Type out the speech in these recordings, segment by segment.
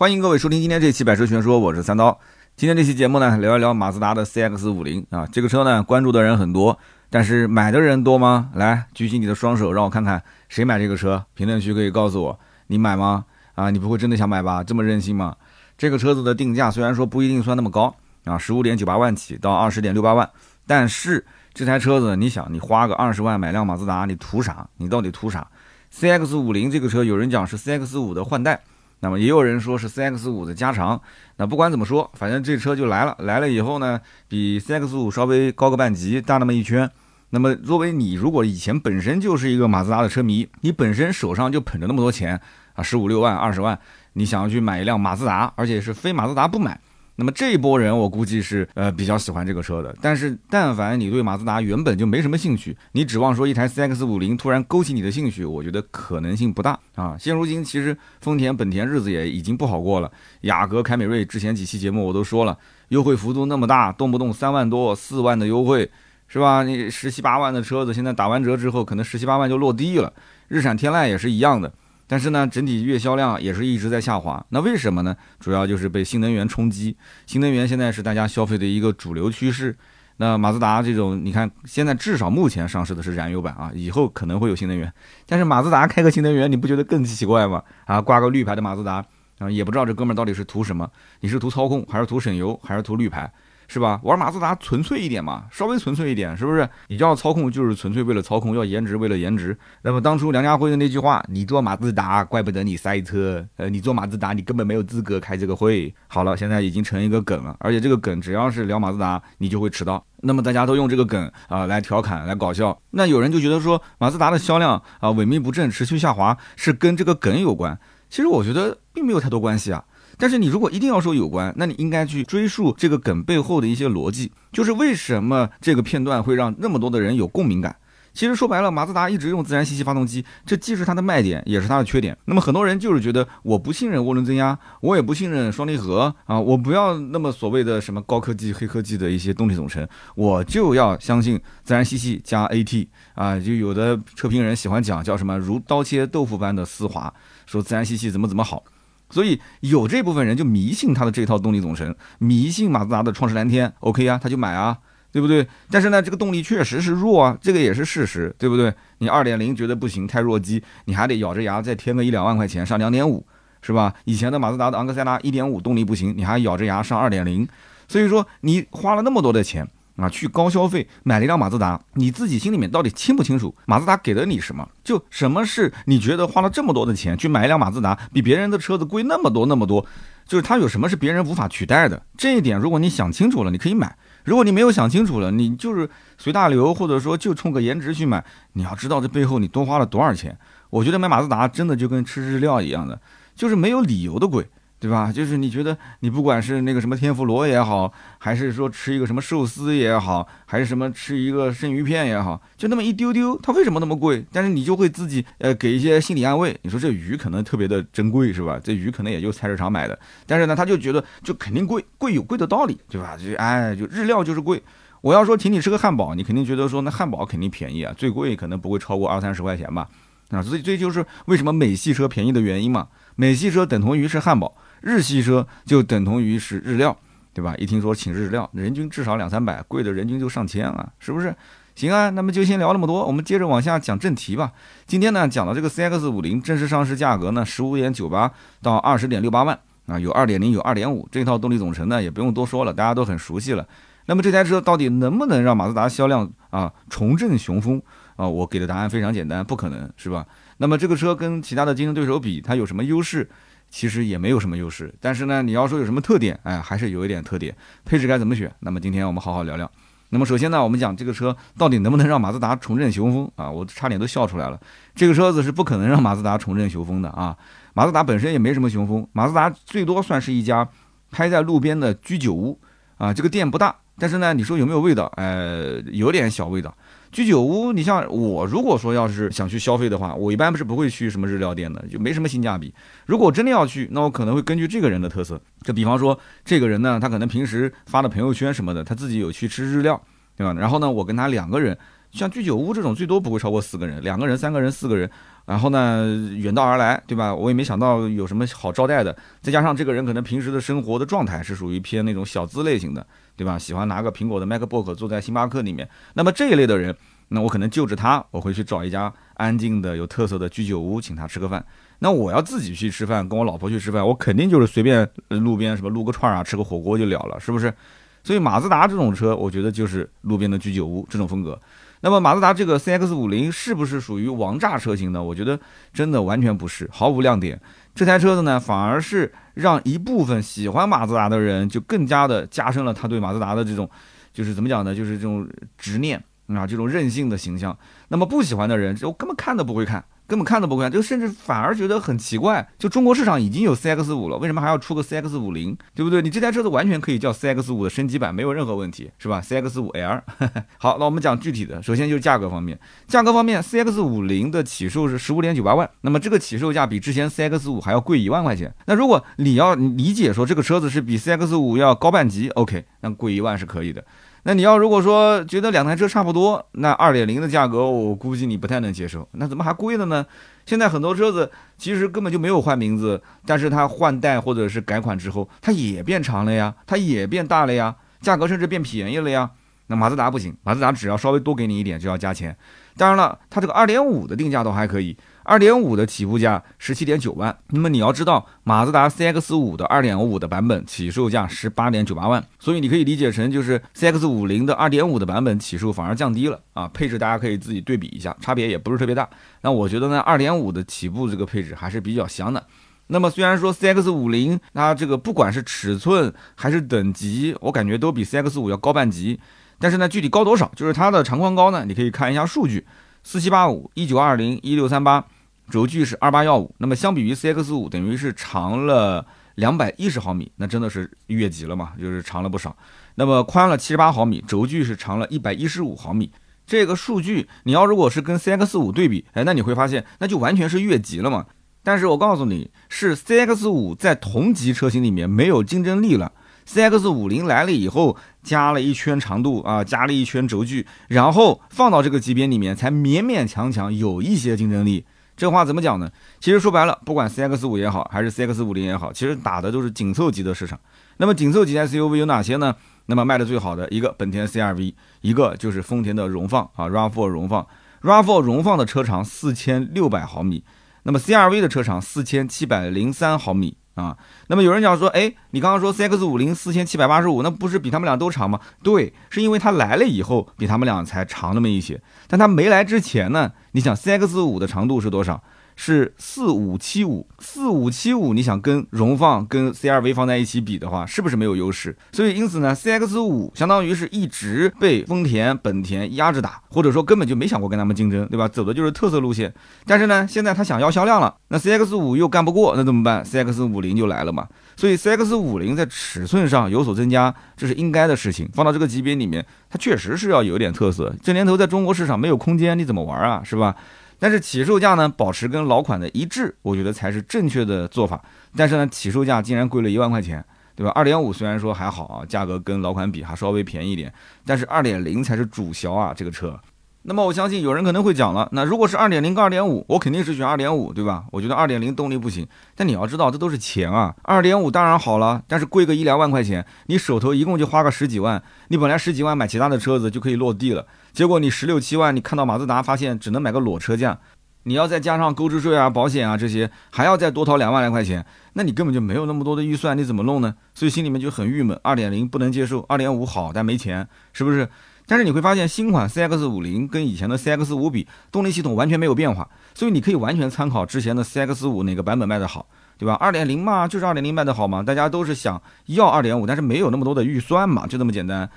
欢迎各位收听今天这期《百车全说》，我是三刀。今天这期节目呢，聊一聊马自达的 CX 五零啊，这个车呢，关注的人很多，但是买的人多吗？来，举起你的双手，让我看看谁买这个车。评论区可以告诉我，你买吗？啊，你不会真的想买吧？这么任性吗？这个车子的定价虽然说不一定算那么高啊，十五点九八万起到二十点六八万，但是这台车子，你想，你花个二十万买辆马自达，你图啥？你到底图啥？CX 五零这个车，有人讲是 CX 五的换代。那么也有人说是 CX 五的加长，那不管怎么说，反正这车就来了。来了以后呢，比 CX 五稍微高个半级，大那么一圈。那么作为你如果以前本身就是一个马自达的车迷，你本身手上就捧着那么多钱啊，十五六万、二十万，你想要去买一辆马自达，而且是非马自达不买。那么这一波人，我估计是呃比较喜欢这个车的。但是，但凡你对马自达原本就没什么兴趣，你指望说一台 CX 五零突然勾起你的兴趣，我觉得可能性不大啊。现如今，其实丰田、本田日子也已经不好过了。雅阁、凯美瑞之前几期节目我都说了，优惠幅度那么大，动不动三万多、四万的优惠，是吧？你十七八万的车子，现在打完折之后，可能十七八万就落地了。日产天籁也是一样的。但是呢，整体月销量也是一直在下滑。那为什么呢？主要就是被新能源冲击。新能源现在是大家消费的一个主流趋势。那马自达这种，你看现在至少目前上市的是燃油版啊，以后可能会有新能源。但是马自达开个新能源，你不觉得更奇怪吗？啊，挂个绿牌的马自达啊，也不知道这哥们儿到底是图什么？你是图操控，还是图省油，还是图绿牌？是吧？玩马自达纯粹一点嘛，稍微纯粹一点，是不是？你就要操控就是纯粹为了操控，要颜值为了颜值。那么当初梁家辉的那句话，你做马自达，怪不得你赛车。呃，你做马自达，你根本没有资格开这个会。好了，现在已经成一个梗了，而且这个梗只要是聊马自达，你就会迟到。那么大家都用这个梗啊来调侃、来搞笑。那有人就觉得说，马自达的销量啊萎靡不振、持续下滑，是跟这个梗有关。其实我觉得并没有太多关系啊。但是你如果一定要说有关，那你应该去追溯这个梗背后的一些逻辑，就是为什么这个片段会让那么多的人有共鸣感。其实说白了，马自达一直用自然吸气发动机，这既是它的卖点，也是它的缺点。那么很多人就是觉得我不信任涡轮增压，我也不信任双离合啊，我不要那么所谓的什么高科技、黑科技的一些动力总成，我就要相信自然吸气加 AT 啊。就有的车评人喜欢讲叫什么如刀切豆腐般的丝滑，说自然吸气怎么怎么好。所以有这部分人就迷信它的这套动力总成，迷信马自达的创世蓝天，OK 啊，他就买啊，对不对？但是呢，这个动力确实是弱啊，这个也是事实，对不对？你二点零觉得不行，太弱鸡，你还得咬着牙再添个一两万块钱上两点五，是吧？以前的马自达的昂克赛拉一点五动力不行，你还咬着牙上二点零，所以说你花了那么多的钱。啊，去高消费买了一辆马自达，你自己心里面到底清不清楚？马自达给了你什么？就什么是你觉得花了这么多的钱去买一辆马自达，比别人的车子贵那么多那么多？就是它有什么是别人无法取代的？这一点，如果你想清楚了，你可以买；如果你没有想清楚了，你就是随大流，或者说就冲个颜值去买。你要知道这背后你多花了多少钱。我觉得买马自达真的就跟吃日料一样的，就是没有理由的贵。对吧？就是你觉得你不管是那个什么天妇罗也好，还是说吃一个什么寿司也好，还是什么吃一个生鱼片也好，就那么一丢丢，它为什么那么贵？但是你就会自己呃给一些心理安慰。你说这鱼可能特别的珍贵是吧？这鱼可能也就菜市场买的，但是呢，他就觉得就肯定贵，贵有贵的道理，对吧？就哎，就日料就是贵。我要说请你吃个汉堡，你肯定觉得说那汉堡肯定便宜啊，最贵可能不会超过二三十块钱吧？啊，所以这就是为什么美系车便宜的原因嘛。美系车等同于是汉堡。日系车就等同于是日料，对吧？一听说请日料，人均至少两三百，贵的人均就上千啊，是不是？行啊，那么就先聊那么多，我们接着往下讲正题吧。今天呢，讲到这个 CX 五零正式上市价格呢，十五点九八到二十点六八万啊，有二点零，有二点五，这套动力总成呢，也不用多说了，大家都很熟悉了。那么这台车到底能不能让马自达销量啊重振雄风啊？我给的答案非常简单，不可能，是吧？那么这个车跟其他的竞争对手比，它有什么优势？其实也没有什么优势，但是呢，你要说有什么特点，哎，还是有一点特点。配置该怎么选？那么今天我们好好聊聊。那么首先呢，我们讲这个车到底能不能让马自达重振雄风啊？我差点都笑出来了。这个车子是不可能让马自达重振雄风的啊！马自达本身也没什么雄风，马自达最多算是一家开在路边的居酒屋啊。这个店不大，但是呢，你说有没有味道？呃，有点小味道。居酒屋，你像我，如果说要是想去消费的话，我一般不是不会去什么日料店的，就没什么性价比。如果真的要去，那我可能会根据这个人的特色，就比方说这个人呢，他可能平时发的朋友圈什么的，他自己有去吃日料，对吧？然后呢，我跟他两个人，像居酒屋这种最多不会超过四个人，两个人、三个人、四个人，然后呢，远道而来，对吧？我也没想到有什么好招待的。再加上这个人可能平时的生活的状态是属于偏那种小资类型的，对吧？喜欢拿个苹果的 MacBook 坐在星巴克里面。那么这一类的人，那我可能就着他，我会去找一家安静的、有特色的居酒屋，请他吃个饭。那我要自己去吃饭，跟我老婆去吃饭，我肯定就是随便路边什么撸个串啊，吃个火锅就了了，是不是？所以马自达这种车，我觉得就是路边的居酒屋这种风格。那么马自达这个 CX 五零是不是属于王炸车型呢？我觉得真的完全不是，毫无亮点。这台车子呢，反而是让一部分喜欢马自达的人就更加的加深了他对马自达的这种，就是怎么讲呢？就是这种执念啊，这种任性的形象。那么不喜欢的人就根本看都不会看。根本看都不会看，就甚至反而觉得很奇怪。就中国市场已经有 CX 五了，为什么还要出个 CX 五零？对不对？你这台车子完全可以叫 CX 五的升级版，没有任何问题，是吧？CX 五 L。好，那我们讲具体的，首先就是价格方面。价格方面，CX 五零的起售是十五点九八万，那么这个起售价比之前 CX 五还要贵一万块钱。那如果你要理解说这个车子是比 CX 五要高半级，OK，那贵一万是可以的。那你要如果说觉得两台车差不多，那二点零的价格我估计你不太能接受。那怎么还贵了呢？现在很多车子其实根本就没有换名字，但是它换代或者是改款之后，它也变长了呀，它也变大了呀，价格甚至变便宜了呀。那马自达不行，马自达只要稍微多给你一点就要加钱。当然了，它这个二点五的定价都还可以。二点五的起步价十七点九万，那么你要知道，马自达 CX 五的二点五的版本起售价十八点九八万，所以你可以理解成就是 CX 五零的二点五的版本起售反而降低了啊，配置大家可以自己对比一下，差别也不是特别大。那我觉得呢，二点五的起步这个配置还是比较香的。那么虽然说 CX 五零它这个不管是尺寸还是等级，我感觉都比 CX 五要高半级，但是呢，具体高多少，就是它的长宽高呢，你可以看一下数据。四七八五一九二零一六三八，轴距是二八幺五，那么相比于 CX 五，等于是长了两百一十毫米，那真的是越级了嘛，就是长了不少。那么宽了七十八毫米，轴距是长了一百一十五毫米，这个数据你要如果是跟 CX 五对比，哎，那你会发现那就完全是越级了嘛。但是我告诉你，是 CX 五在同级车型里面没有竞争力了。CX 五零来了以后，加了一圈长度啊，加了一圈轴距，然后放到这个级别里面，才勉勉强强有一些竞争力。这话怎么讲呢？其实说白了，不管 CX 五也好，还是 CX 五零也好，其实打的都是紧凑级的市场。那么紧凑级 SUV 有哪些呢？那么卖的最好的一个本田 CR-V，一个就是丰田的荣放啊，RAV4 荣放，RAV4 荣放的车长四千六百毫米，那么 CR-V 的车长四千七百零三毫米。啊，那么有人讲说，哎，你刚刚说 CX 五零四千七百八十五，那不是比他们俩都长吗？对，是因为它来了以后比他们俩才长那么一些，但它没来之前呢，你想 CX 五的长度是多少？是四五七五，四五七五，你想跟荣放跟 CRV 放在一起比的话，是不是没有优势？所以因此呢，CX 五相当于是一直被丰田、本田压着打，或者说根本就没想过跟他们竞争，对吧？走的就是特色路线。但是呢，现在他想要销量了，那 CX 五又干不过，那怎么办？CX 五零就来了嘛。所以 CX 五零在尺寸上有所增加，这是应该的事情。放到这个级别里面，它确实是要有点特色。这年头在中国市场没有空间，你怎么玩啊？是吧？但是起售价呢，保持跟老款的一致，我觉得才是正确的做法。但是呢，起售价竟然贵了一万块钱，对吧？二点五虽然说还好啊，价格跟老款比还稍微便宜一点，但是二点零才是主销啊，这个车。那么我相信有人可能会讲了，那如果是二点零跟二点五，我肯定是选二点五，对吧？我觉得二点零动力不行。但你要知道，这都是钱啊。二点五当然好了，但是贵个一两万块钱，你手头一共就花个十几万，你本来十几万买其他的车子就可以落地了，结果你十六七万，你看到马自达，发现只能买个裸车价，你要再加上购置税啊、保险啊这些，还要再多掏两万来块钱，那你根本就没有那么多的预算，你怎么弄呢？所以心里面就很郁闷。二点零不能接受，二点五好，但没钱，是不是？但是你会发现，新款 CX 五零跟以前的 CX 五比，动力系统完全没有变化，所以你可以完全参考之前的 CX 五哪个版本卖的好，对吧？二点零嘛，就是二点零卖的好嘛，大家都是想要二点五，但是没有那么多的预算嘛，就这么简单。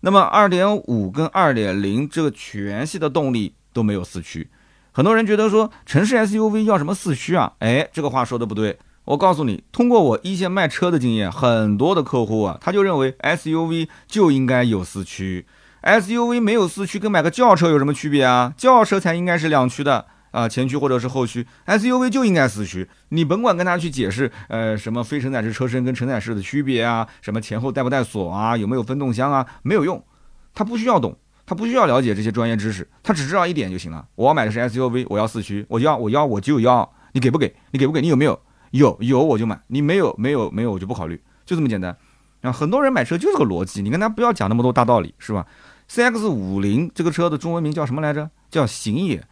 那么二点五跟二点零这个全系的动力都没有四驱，很多人觉得说城市 SUV 要什么四驱啊？哎，这个话说的不对。我告诉你，通过我一线卖车的经验，很多的客户啊，他就认为 SUV 就应该有四驱。SUV 没有四驱，跟买个轿车有什么区别啊？轿车才应该是两驱的啊，前驱或者是后驱，SUV 就应该四驱。你甭管跟他去解释，呃，什么非承载式车身跟承载式的区别啊，什么前后带不带锁啊，有没有分动箱啊，没有用，他不需要懂。他不需要了解这些专业知识，他只知道一点就行了。我要买的是 SUV，我要四驱，我要我要我就要，你给不给？你给不给？你有没有？有有我就买，你没有没有没有我就不考虑，就这么简单。啊，很多人买车就是个逻辑，你跟他不要讲那么多大道理，是吧？CX 五零这个车的中文名叫什么来着？叫行野。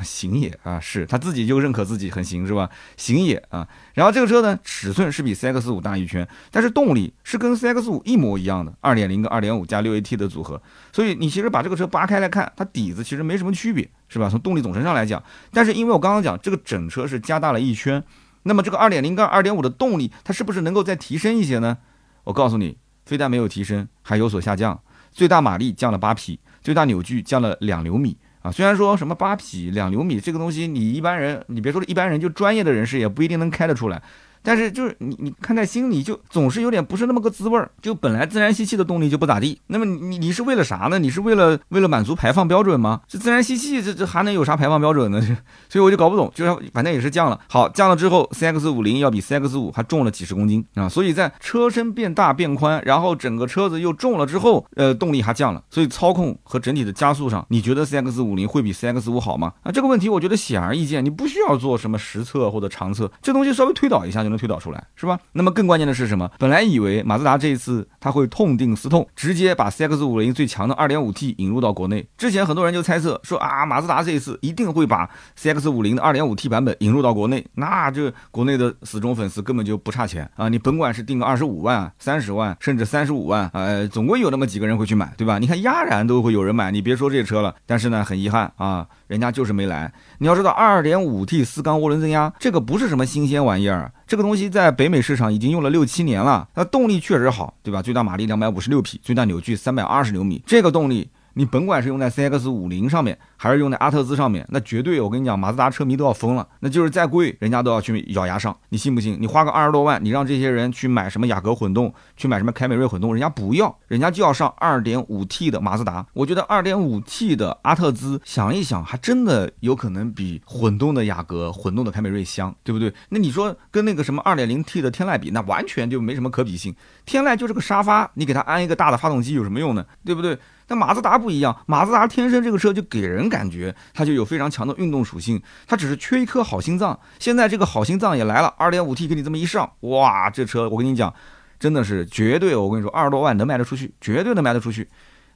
行也啊，是他自己就认可自己很行是吧？行也啊，然后这个车呢，尺寸是比 CX 五大一圈，但是动力是跟 CX 五一模一样的，二点零跟二点五加六 AT 的组合，所以你其实把这个车扒开来看，它底子其实没什么区别，是吧？从动力总成上来讲，但是因为我刚刚讲这个整车是加大了一圈，那么这个二点零跟二点五的动力，它是不是能够再提升一些呢？我告诉你，非但没有提升，还有所下降，最大马力降了八匹，最大扭矩降了两牛米。啊，虽然说什么八匹两牛米这个东西，你一般人，你别说一般人，就专业的人士也不一定能开得出来。但是就是你你看在心里就总是有点不是那么个滋味儿，就本来自然吸气的动力就不咋地，那么你你是为了啥呢？你是为了为了满足排放标准吗？这自然吸气这这还能有啥排放标准呢？所以我就搞不懂，就是反正也是降了。好，降了之后，CX 五零要比 CX 五还重了几十公斤啊！所以在车身变大变宽，然后整个车子又重了之后，呃，动力还降了，所以操控和整体的加速上，你觉得 CX 五零会比 CX 五好吗？啊，这个问题我觉得显而易见，你不需要做什么实测或者长测，这东西稍微推导一下能推导出来，是吧？那么更关键的是什么？本来以为马自达这一次他会痛定思痛，直接把 CX 五零最强的 2.5T 引入到国内。之前很多人就猜测说啊，马自达这一次一定会把 CX 五零的 2.5T 版本引入到国内，那这国内的死忠粉丝根本就不差钱啊！你甭管是定个二十五万、三十万，甚至三十五万，呃，总归有那么几个人会去买，对吧？你看压燃都会有人买，你别说这车了。但是呢，很遗憾啊，人家就是没来。你要知道，2.5T 四缸涡轮增压这个不是什么新鲜玩意儿。这个东西在北美市场已经用了六七年了，那动力确实好，对吧？最大马力两百五十六匹，最大扭矩三百二十牛米，这个动力。你甭管是用在 CX 五零上面，还是用在阿特兹上面，那绝对我跟你讲，马自达车迷都要疯了。那就是再贵，人家都要去咬牙上。你信不信？你花个二十多万，你让这些人去买什么雅阁混动，去买什么凯美瑞混动，人家不要，人家就要上二点五 T 的马自达。我觉得二点五 T 的阿特兹，想一想，还真的有可能比混动的雅阁、混动的凯美瑞香，对不对？那你说跟那个什么二点零 T 的天籁比，那完全就没什么可比性。天籁就是个沙发，你给它安一个大的发动机有什么用呢？对不对？但马自达不一样，马自达天生这个车就给人感觉它就有非常强的运动属性，它只是缺一颗好心脏。现在这个好心脏也来了，2.5T 给你这么一上，哇，这车我跟你讲，真的是绝对，我跟你说，二十多万能卖得出去，绝对能卖得出去。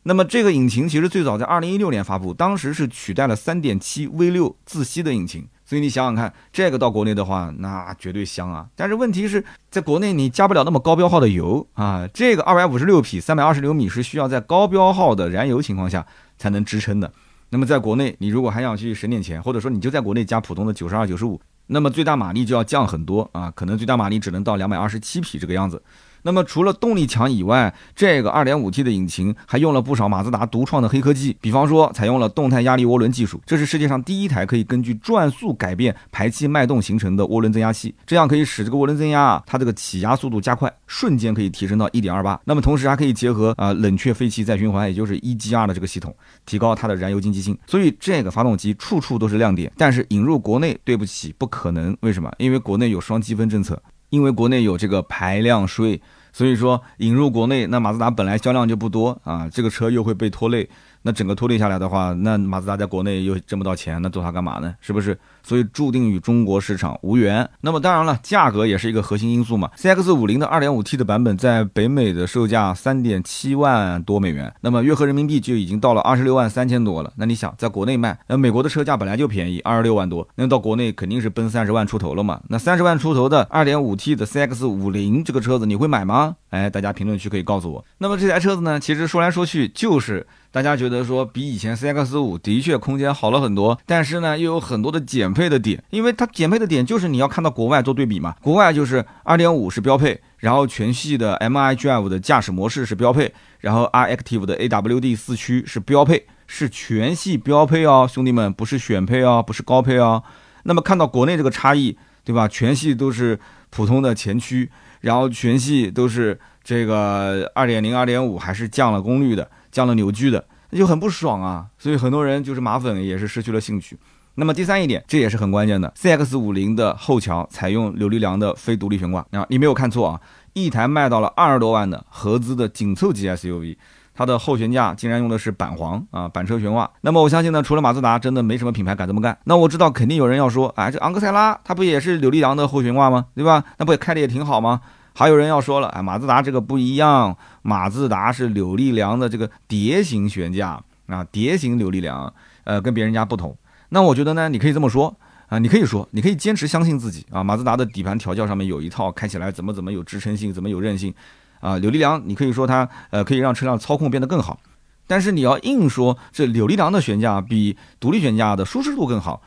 那么这个引擎其实最早在2016年发布，当时是取代了3.7 V6 自吸的引擎。所以你想想看，这个到国内的话，那绝对香啊！但是问题是在国内你加不了那么高标号的油啊。这个二百五十六匹、三百二十牛米是需要在高标号的燃油情况下才能支撑的。那么在国内，你如果还想去省点钱，或者说你就在国内加普通的九十二、九十五，那么最大马力就要降很多啊，可能最大马力只能到两百二十七匹这个样子。那么除了动力强以外，这个 2.5T 的引擎还用了不少马自达独创的黑科技，比方说采用了动态压力涡轮技术，这是世界上第一台可以根据转速改变排气脉动形成的涡轮增压器，这样可以使这个涡轮增压啊，它这个起压速度加快，瞬间可以提升到1.28。那么同时还可以结合啊冷却废气再循环，也就是 EGR 的这个系统，提高它的燃油经济性。所以这个发动机处处都是亮点，但是引入国内，对不起，不可能。为什么？因为国内有双积分政策。因为国内有这个排量税，所以说引入国内，那马自达本来销量就不多啊，这个车又会被拖累。那整个拖累下来的话，那马自达在国内又挣不到钱，那做它干嘛呢？是不是？所以注定与中国市场无缘。那么当然了，价格也是一个核心因素嘛。CX 五零的二点五 T 的版本在北美的售价三点七万多美元，那么约合人民币就已经到了二十六万三千多了。那你想，在国内卖，那美国的车价本来就便宜，二十六万多，那到国内肯定是奔三十万出头了嘛。那三十万出头的二点五 T 的 CX 五零这个车子，你会买吗？哎，大家评论区可以告诉我。那么这台车子呢，其实说来说去就是。大家觉得说比以前 CX 五的确空间好了很多，但是呢又有很多的减配的点，因为它减配的点就是你要看到国外做对比嘛，国外就是2.5是标配，然后全系的 MI Drive 的驾驶模式是标配，然后 R Active 的 AWD 四驱是标配，是全系标配哦，兄弟们不是选配哦，不是高配哦。那么看到国内这个差异，对吧？全系都是普通的前驱，然后全系都是这个2.0、2.5还是降了功率的。降了扭矩的，那就很不爽啊！所以很多人就是马粉也是失去了兴趣。那么第三一点，这也是很关键的，CX 五零的后桥采用扭力梁的非独立悬挂啊，你没有看错啊，一台卖到了二十多万的合资的紧凑级 SUV，它的后悬架竟然用的是板簧啊，板车悬挂。那么我相信呢，除了马自达，真的没什么品牌敢这么干。那我知道肯定有人要说，哎，这昂克赛拉它不也是柳力梁的后悬挂吗？对吧？那不也开的也挺好吗？还有人要说了，哎，马自达这个不一样，马自达是柳力梁的这个蝶形悬架啊，蝶形柳力梁，呃，跟别人家不同。那我觉得呢，你可以这么说啊，你可以说，你可以坚持相信自己啊，马自达的底盘调教上面有一套，开起来怎么怎么有支撑性，怎么有韧性。啊，柳力梁，你可以说它呃可以让车辆操控变得更好，但是你要硬说这柳力梁的悬架比独立悬架的舒适度更好，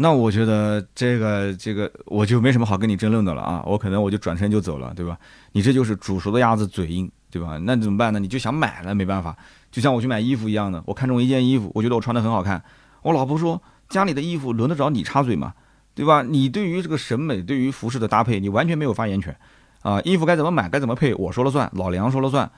那我觉得这个这个我就没什么好跟你争论的了啊，我可能我就转身就走了，对吧？你这就是煮熟的鸭子嘴硬，对吧？那怎么办呢？你就想买了，没办法，就像我去买衣服一样的，我看中一件衣服，我觉得我穿的很好看，我老婆说家里的衣服轮得着你插嘴吗？对吧？你对于这个审美，对于服饰的搭配，你完全没有发言权。啊，衣服该怎么买，该怎么配，我说了算，老梁说了算，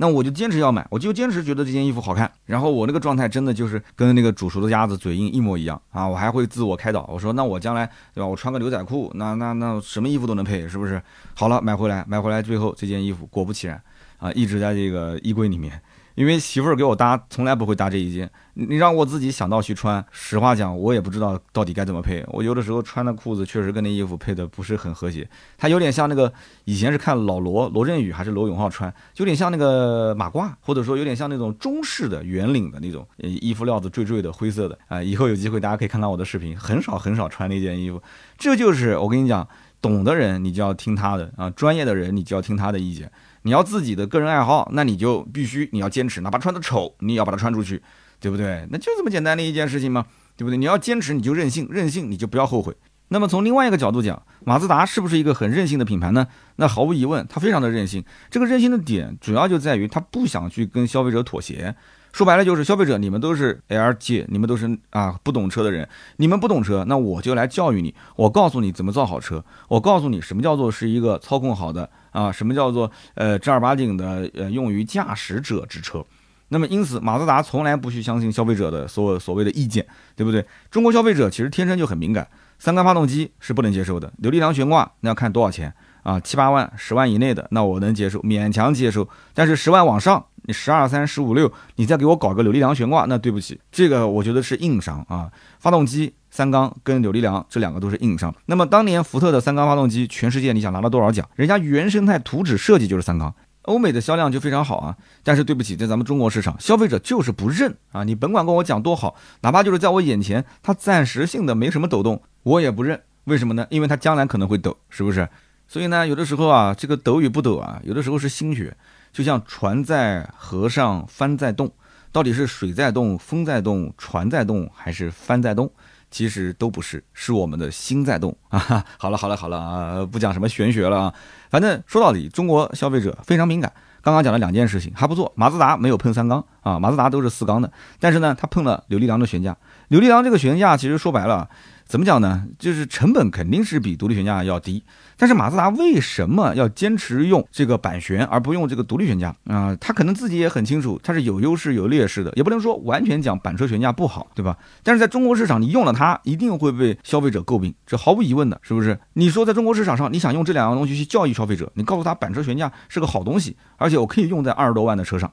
那我就坚持要买，我就坚持觉得这件衣服好看。然后我那个状态真的就是跟那个煮熟的鸭子嘴硬一模一样啊！我还会自我开导，我说那我将来对吧？我穿个牛仔裤，那那那什么衣服都能配，是不是？好了，买回来，买回来，最后这件衣服果不其然啊，一直在这个衣柜里面。因为媳妇儿给我搭，从来不会搭这一件。你让我自己想到去穿，实话讲，我也不知道到底该怎么配。我有的时候穿的裤子确实跟那衣服配的不是很和谐，它有点像那个以前是看老罗罗振宇还是罗永浩穿，有点像那个马褂，或者说有点像那种中式的圆领的那种衣服料子坠坠的灰色的啊。以后有机会大家可以看到我的视频，很少很少穿那件衣服。这就是我跟你讲，懂的人你就要听他的啊，专业的人你就要听他的意见。你要自己的个人爱好，那你就必须你要坚持，哪怕穿的丑，你也要把它穿出去，对不对？那就这么简单的一件事情吗？对不对？你要坚持，你就任性，任性你就不要后悔。那么从另外一个角度讲，马自达是不是一个很任性的品牌呢？那毫无疑问，它非常的任性。这个任性的点主要就在于它不想去跟消费者妥协。说白了就是消费者，你们都是 L 界，你们都是啊不懂车的人，你们不懂车，那我就来教育你，我告诉你怎么造好车，我告诉你什么叫做是一个操控好的啊，什么叫做呃正儿八经的呃用于驾驶者之车。那么因此，马自达从来不去相信消费者的所所谓的意见，对不对？中国消费者其实天生就很敏感，三缸发动机是不能接受的，扭力梁悬挂那要看多少钱啊，七八万、十万以内的那我能接受，勉强接受，但是十万往上。你十二三十五六，你再给我搞个扭力梁悬挂，那对不起，这个我觉得是硬伤啊。发动机三缸跟扭力梁这两个都是硬伤。那么当年福特的三缸发动机，全世界你想拿了多少奖？人家原生态图纸设计就是三缸，欧美的销量就非常好啊。但是对不起，在咱们中国市场，消费者就是不认啊。你甭管跟我讲多好，哪怕就是在我眼前，它暂时性的没什么抖动，我也不认。为什么呢？因为它将来可能会抖，是不是？所以呢，有的时候啊，这个抖与不抖啊，有的时候是心血。就像船在河上，帆在动，到底是水在动、风在动、船在动，还是帆在动？其实都不是，是我们的心在动 啊！好了好了好了啊，不讲什么玄学了啊，反正说到底，中国消费者非常敏感。刚刚讲了两件事情还不错，马自达没有碰三缸啊，马自达都是四缸的，但是呢，它碰了柳力良的悬架。柳力良这个悬架其实说白了。怎么讲呢？就是成本肯定是比独立悬架要低，但是马自达为什么要坚持用这个板悬而不用这个独立悬架啊？他可能自己也很清楚，它是有优势有劣势的，也不能说完全讲板车悬架不好，对吧？但是在中国市场，你用了它一定会被消费者诟病，这毫无疑问的，是不是？你说在中国市场上，你想用这两样东西去教育消费者，你告诉他板车悬架是个好东西，而且我可以用在二十多万的车上，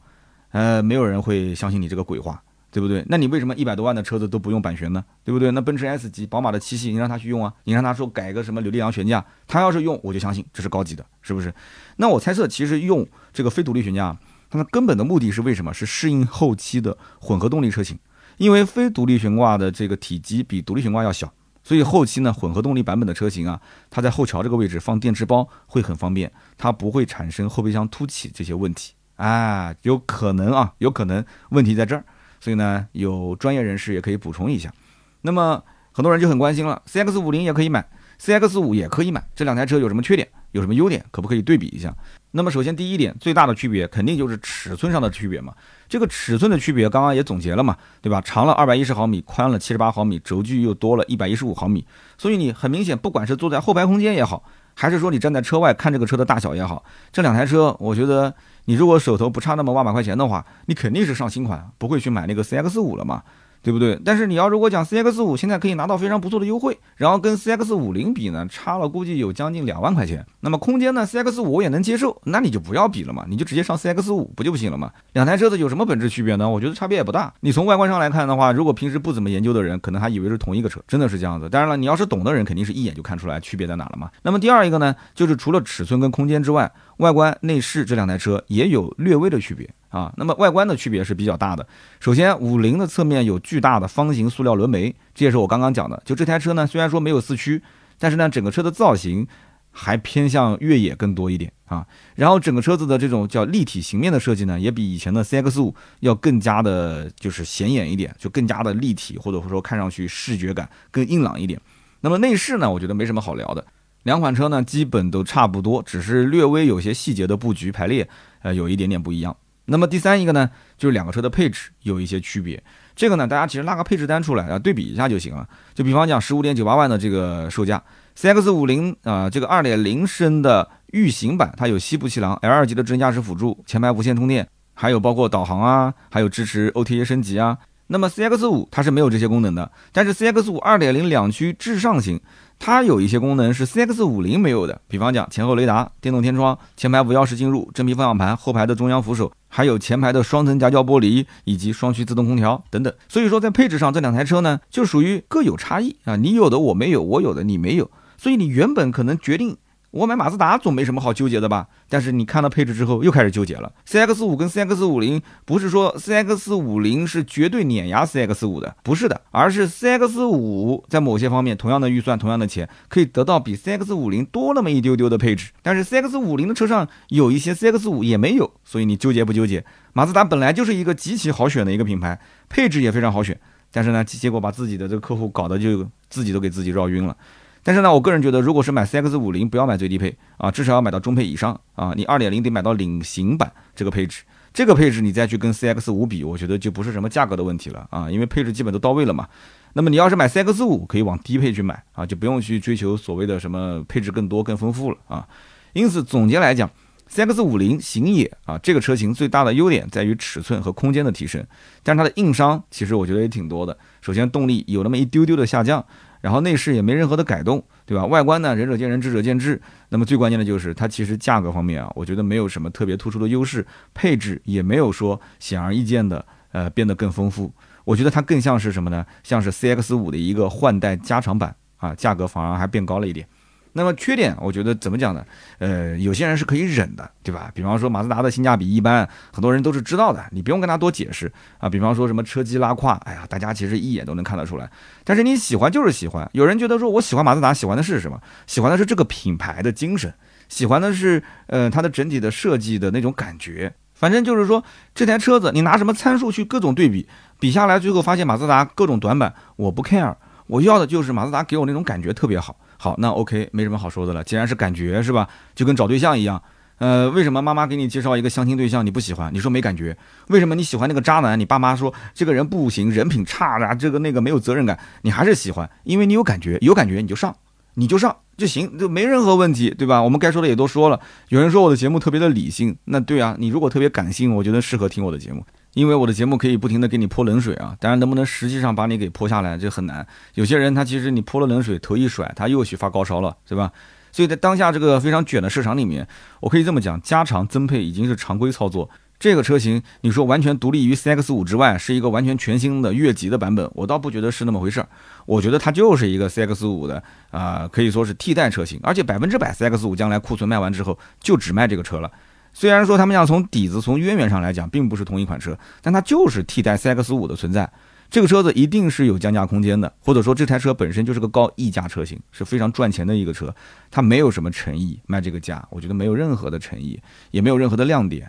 呃，没有人会相信你这个鬼话。对不对？那你为什么一百多万的车子都不用板悬呢？对不对？那奔驰 S 级、宝马的七系，你让他去用啊？你让他说改个什么扭力梁悬架，他要是用，我就相信这是高级的，是不是？那我猜测，其实用这个非独立悬架，它的根本的目的是为什么？是适应后期的混合动力车型，因为非独立悬挂的这个体积比独立悬挂要小，所以后期呢，混合动力版本的车型啊，它在后桥这个位置放电池包会很方便，它不会产生后备箱凸起这些问题啊，有可能啊，有可能问题在这儿。所以呢，有专业人士也可以补充一下。那么很多人就很关心了，CX 五零也可以买，CX 五也可以买，这两台车有什么缺点，有什么优点，可不可以对比一下？那么首先第一点，最大的区别肯定就是尺寸上的区别嘛。这个尺寸的区别刚刚也总结了嘛，对吧？长了二百一十毫米，宽了七十八毫米，轴距又多了一百一十五毫米。所以你很明显，不管是坐在后排空间也好，还是说你站在车外看这个车的大小也好，这两台车，我觉得。你如果手头不差那么万把块钱的话，你肯定是上新款，不会去买那个 CX 五了嘛，对不对？但是你要如果讲 CX 五现在可以拿到非常不错的优惠，然后跟 CX 五零比呢，差了估计有将近两万块钱。那么空间呢，CX 五我也能接受，那你就不要比了嘛，你就直接上 CX 五不就不行了吗？两台车子有什么本质区别呢？我觉得差别也不大。你从外观上来看的话，如果平时不怎么研究的人，可能还以为是同一个车，真的是这样子。当然了，你要是懂的人，肯定是一眼就看出来区别在哪了嘛。那么第二一个呢，就是除了尺寸跟空间之外，外观内饰这两台车也有略微的区别。啊，那么外观的区别是比较大的。首先，五菱的侧面有巨大的方形塑料轮眉，这也是我刚刚讲的。就这台车呢，虽然说没有四驱，但是呢，整个车的造型还偏向越野更多一点啊。然后整个车子的这种叫立体形面的设计呢，也比以前的 CX 五要更加的，就是显眼一点，就更加的立体，或者说看上去视觉感更硬朗一点。那么内饰呢，我觉得没什么好聊的。两款车呢，基本都差不多，只是略微有些细节的布局排列，呃，有一点点不一样。那么第三一个呢，就是两个车的配置有一些区别。这个呢，大家其实拉个配置单出来啊，对比一下就行了。就比方讲，十五点九八万的这个售价，CX 五零啊，这个二点零升的御行版，它有西部气囊、L 二级的智能驾驶辅助、前排无线充电，还有包括导航啊，还有支持 OTA 升级啊。那么 CX 五它是没有这些功能的，但是 CX 五二点零两驱至上型。它有一些功能是 CX 五零没有的，比方讲前后雷达、电动天窗、前排无钥匙进入、真皮方向盘、后排的中央扶手，还有前排的双层夹胶玻璃以及双区自动空调等等。所以说在配置上，这两台车呢就属于各有差异啊，你有的我没有，我有的你没有，所以你原本可能决定。我买马自达总没什么好纠结的吧？但是你看到配置之后又开始纠结了。CX 五跟 CX 五零不是说 CX 五零是绝对碾压 CX 五的，不是的，而是 CX 五在某些方面同样的预算、同样的钱，可以得到比 CX 五零多那么一丢丢的配置。但是 CX 五零的车上有一些 CX 五也没有，所以你纠结不纠结？马自达本来就是一个极其好选的一个品牌，配置也非常好选，但是呢，结果把自己的这个客户搞得就自己都给自己绕晕了。但是呢，我个人觉得，如果是买 CX 五零，不要买最低配啊，至少要买到中配以上啊。你二点零得买到领行版这个配置，这个配置你再去跟 CX 五比，我觉得就不是什么价格的问题了啊，因为配置基本都到位了嘛。那么你要是买 CX 五，可以往低配去买啊，就不用去追求所谓的什么配置更多、更丰富了啊。因此，总结来讲，CX 五零行野啊，这个车型最大的优点在于尺寸和空间的提升，但是它的硬伤其实我觉得也挺多的。首先，动力有那么一丢丢的下降。然后内饰也没任何的改动，对吧？外观呢，仁者见仁，智者见智。那么最关键的就是它其实价格方面啊，我觉得没有什么特别突出的优势，配置也没有说显而易见的呃变得更丰富。我觉得它更像是什么呢？像是 CX 五的一个换代加长版啊，价格反而还变高了一点。那么缺点，我觉得怎么讲呢？呃，有些人是可以忍的，对吧？比方说马自达的性价比一般，很多人都是知道的，你不用跟他多解释啊。比方说什么车机拉胯，哎呀，大家其实一眼都能看得出来。但是你喜欢就是喜欢，有人觉得说我喜欢马自达，喜欢的是什么？喜欢的是这个品牌的精神，喜欢的是呃它的整体的设计的那种感觉。反正就是说这台车子，你拿什么参数去各种对比，比下来最后发现马自达各种短板，我不 care，我要的就是马自达给我那种感觉特别好。好，那 OK，没什么好说的了。既然是感觉是吧，就跟找对象一样。呃，为什么妈妈给你介绍一个相亲对象你不喜欢？你说没感觉？为什么你喜欢那个渣男？你爸妈说这个人不行，人品差啊，这个那个没有责任感，你还是喜欢，因为你有感觉，有感觉你就上，你就上就行，就没任何问题，对吧？我们该说的也都说了。有人说我的节目特别的理性，那对啊，你如果特别感性，我觉得适合听我的节目。因为我的节目可以不停的给你泼冷水啊，当然能不能实际上把你给泼下来，这很难。有些人他其实你泼了冷水，头一甩，他又去发高烧了，对吧？所以在当下这个非常卷的市场里面，我可以这么讲，加长增配已经是常规操作。这个车型你说完全独立于 CX 五之外，是一个完全全新的越级的版本，我倒不觉得是那么回事儿。我觉得它就是一个 CX 五的啊，可以说是替代车型，而且百分之百 CX 五将来库存卖完之后就只卖这个车了。虽然说他们讲从底子、从渊源上来讲，并不是同一款车，但它就是替代 CX 五的存在。这个车子一定是有降价空间的，或者说这台车本身就是个高溢价车型，是非常赚钱的一个车。它没有什么诚意卖这个价，我觉得没有任何的诚意，也没有任何的亮点。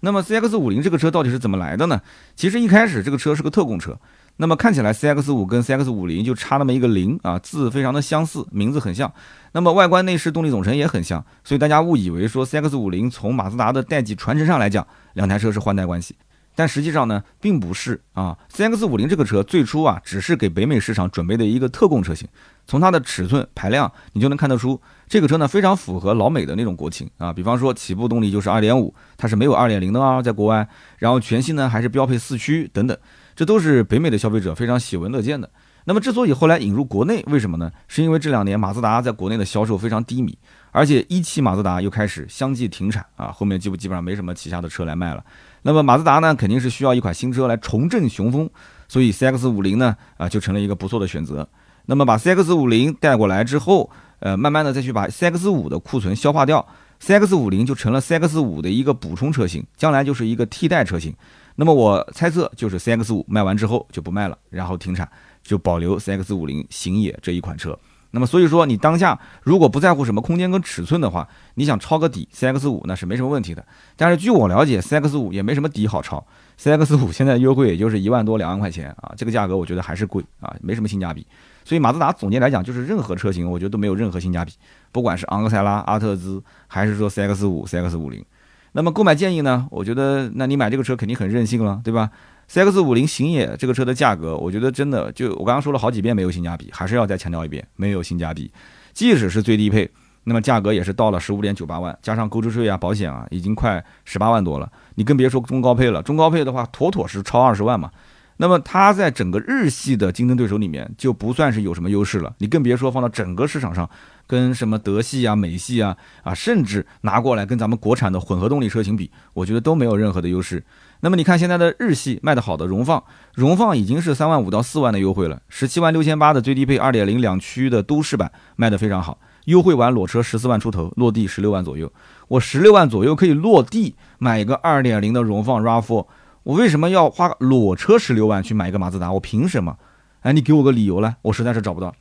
那么 CX 五零这个车到底是怎么来的呢？其实一开始这个车是个特供车。那么看起来，CX 五跟 CX 五零就差那么一个零啊，字非常的相似，名字很像。那么外观内饰动力总成也很像，所以大家误以为说 CX 五零从马自达的代际传承上来讲，两台车是换代关系。但实际上呢，并不是啊。CX 五零这个车最初啊，只是给北美市场准备的一个特供车型。从它的尺寸、排量，你就能看得出，这个车呢非常符合老美的那种国情啊。比方说，起步动力就是二点五，它是没有二点零的啊，在国外。然后全系呢还是标配四驱等等，这都是北美的消费者非常喜闻乐见的。那么之所以后来引入国内，为什么呢？是因为这两年马自达在国内的销售非常低迷，而且一汽马自达又开始相继停产啊，后面基本基本上没什么旗下的车来卖了。那么马自达呢，肯定是需要一款新车来重振雄风，所以 CX 五零呢，啊，就成了一个不错的选择。那么把 CX 五零带过来之后，呃，慢慢的再去把 CX 五的库存消化掉，CX 五零就成了 CX 五的一个补充车型，将来就是一个替代车型。那么我猜测就是 CX 五卖完之后就不卖了，然后停产。就保留 CX 五零行野这一款车，那么所以说你当下如果不在乎什么空间跟尺寸的话，你想抄个底 CX 五那是没什么问题的。但是据我了解，CX 五也没什么底好抄，CX 五现在优惠也就是一万多两万块钱啊，这个价格我觉得还是贵啊，没什么性价比。所以马自达总结来讲，就是任何车型我觉得都没有任何性价比，不管是昂克赛拉、阿特兹，还是说 CX 五、CX 五零。那么购买建议呢？我觉得那你买这个车肯定很任性了，对吧？CX 五零行野这个车的价格，我觉得真的就我刚刚说了好几遍没有性价比，还是要再强调一遍，没有性价比。即使是最低配，那么价格也是到了十五点九八万，加上购置税啊、保险啊，已经快十八万多了。你更别说中高配了，中高配的话，妥妥是超二十万嘛。那么它在整个日系的竞争对手里面就不算是有什么优势了，你更别说放到整个市场上，跟什么德系啊、美系啊啊，甚至拿过来跟咱们国产的混合动力车型比，我觉得都没有任何的优势。那么你看现在的日系卖的好的荣放，荣放已经是三万五到四万的优惠了，十七万六千八的最低配二点零两驱的都市版卖的非常好，优惠完裸车十四万出头，落地十六万左右。我十六万左右可以落地买一个二点零的荣放 RAV4，我为什么要花裸车十六万去买一个马自达？我凭什么？哎，你给我个理由来，我实在是找不到。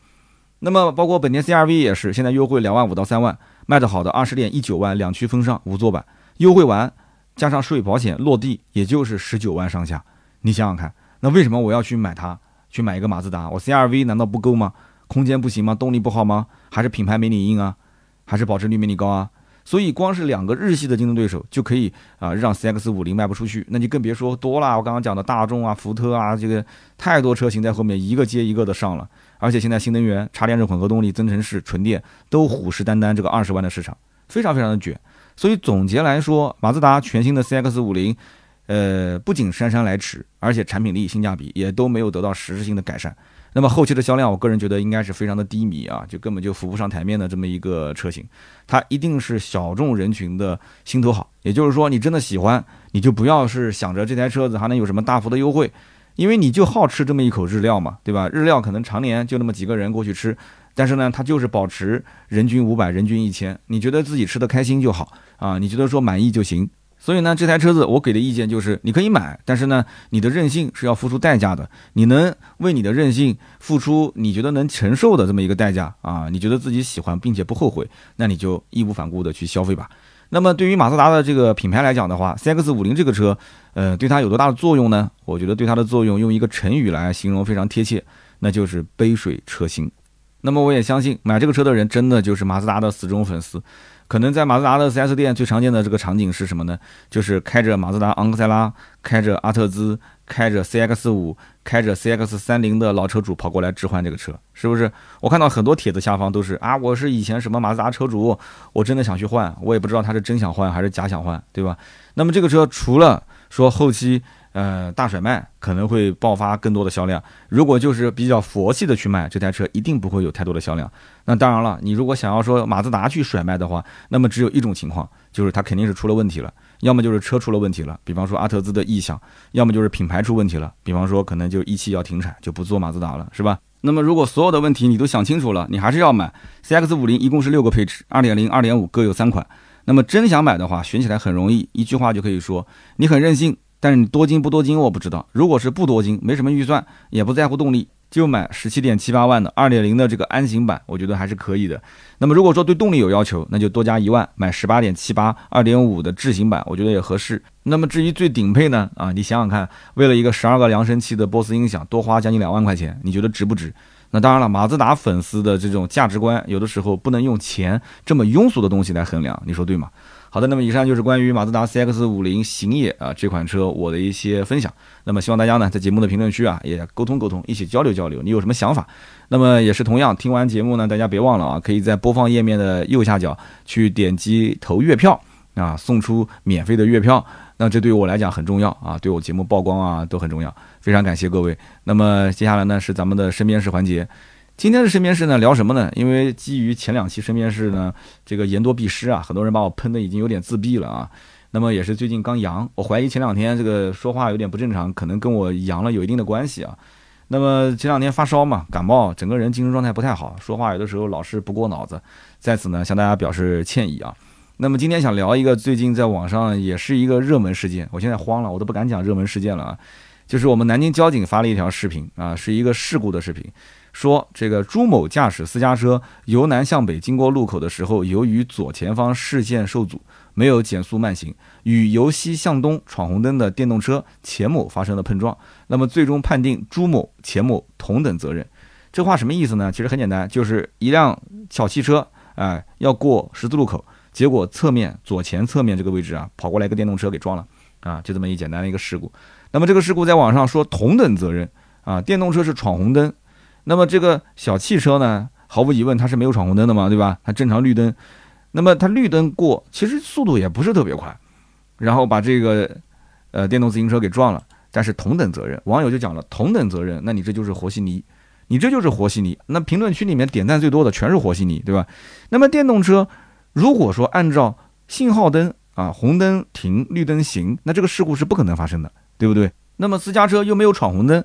那么包括本田 CRV 也是，现在优惠两万五到三万，卖得好的二十点一九万两驱风尚五座版，优惠完。加上税保险落地也就是十九万上下，你想想看，那为什么我要去买它？去买一个马自达？我 CRV 难道不够吗？空间不行吗？动力不好吗？还是品牌没你硬啊？还是保值率没你高啊？所以光是两个日系的竞争对手就可以啊让 CX 五零卖不出去，那你更别说多了。我刚刚讲的大众啊、福特啊，这个太多车型在后面一个接一个的上了，而且现在新能源、插电式混合动力、增程式、纯电都虎视眈眈这个二十万的市场，非常非常的卷。所以总结来说，马自达全新的 CX 五零，呃，不仅姗姗来迟，而且产品力、性价比也都没有得到实质性的改善。那么后期的销量，我个人觉得应该是非常的低迷啊，就根本就浮不上台面的这么一个车型。它一定是小众人群的心头好，也就是说，你真的喜欢，你就不要是想着这台车子还能有什么大幅的优惠，因为你就好吃这么一口日料嘛，对吧？日料可能常年就那么几个人过去吃。但是呢，它就是保持人均五百，人均一千，你觉得自己吃的开心就好啊，你觉得说满意就行。所以呢，这台车子我给的意见就是，你可以买，但是呢，你的任性是要付出代价的。你能为你的任性付出你觉得能承受的这么一个代价啊，你觉得自己喜欢并且不后悔，那你就义无反顾的去消费吧。那么对于马自达的这个品牌来讲的话，CX 五零这个车，呃，对它有多大的作用呢？我觉得对它的作用用一个成语来形容非常贴切，那就是杯水车薪。那么我也相信买这个车的人真的就是马自达的死忠粉丝，可能在马自达的 4S 店最常见的这个场景是什么呢？就是开着马自达昂克赛拉，开着阿特兹，开着 CX 五，开着 CX 三零的老车主跑过来置换这个车，是不是？我看到很多帖子下方都是啊，我是以前什么马自达车主，我真的想去换，我也不知道他是真想换还是假想换，对吧？那么这个车除了说后期。呃，大甩卖可能会爆发更多的销量。如果就是比较佛系的去卖这台车，一定不会有太多的销量。那当然了，你如果想要说马自达去甩卖的话，那么只有一种情况，就是它肯定是出了问题了，要么就是车出了问题了，比方说阿特兹的异响，要么就是品牌出问题了，比方说可能就一汽要停产，就不做马自达了，是吧？那么如果所有的问题你都想清楚了，你还是要买 CX 五零，一共是六个配置，二点零、二点五各有三款。那么真想买的话，选起来很容易，一句话就可以说，你很任性。但是你多金不多金我不知道。如果是不多金，没什么预算，也不在乎动力，就买十七点七八万的二点零的这个安行版，我觉得还是可以的。那么如果说对动力有要求，那就多加一万，买十八点七八二点五的智行版，我觉得也合适。那么至于最顶配呢？啊，你想想看，为了一个十二个扬声器的波斯音响，多花将近两万块钱，你觉得值不值？那当然了，马自达粉丝的这种价值观，有的时候不能用钱这么庸俗的东西来衡量，你说对吗？好的，那么以上就是关于马自达 CX 五零行野啊这款车我的一些分享。那么希望大家呢在节目的评论区啊也沟通沟通，一起交流交流，你有什么想法？那么也是同样，听完节目呢，大家别忘了啊，可以在播放页面的右下角去点击投月票啊，送出免费的月票。那这对于我来讲很重要啊，对我节目曝光啊都很重要，非常感谢各位。那么接下来呢是咱们的身边事环节。今天的身边事呢，聊什么呢？因为基于前两期身边事呢，这个言多必失啊，很多人把我喷的已经有点自闭了啊。那么也是最近刚阳，我怀疑前两天这个说话有点不正常，可能跟我阳了有一定的关系啊。那么前两天发烧嘛，感冒，整个人精神状态不太好，说话有的时候老是不过脑子，在此呢向大家表示歉意啊。那么今天想聊一个最近在网上也是一个热门事件，我现在慌了，我都不敢讲热门事件了啊。就是我们南京交警发了一条视频啊，是一个事故的视频。说这个朱某驾驶私家车由南向北经过路口的时候，由于左前方视线受阻，没有减速慢行，与由西向东闯红灯的电动车钱某发生了碰撞。那么最终判定朱某、钱某同等责任。这话什么意思呢？其实很简单，就是一辆小汽车，哎，要过十字路口，结果侧面左前侧面这个位置啊，跑过来一个电动车给撞了，啊，就这么一简单的一个事故。那么这个事故在网上说同等责任啊，电动车是闯红灯。那么这个小汽车呢，毫无疑问它是没有闯红灯的嘛，对吧？它正常绿灯，那么它绿灯过，其实速度也不是特别快，然后把这个呃电动自行车给撞了，但是同等责任，网友就讲了同等责任，那你这就是和稀泥，你这就是和稀泥。那评论区里面点赞最多的全是和稀泥，对吧？那么电动车如果说按照信号灯啊，红灯停，绿灯行，那这个事故是不可能发生的，对不对？那么私家车又没有闯红灯。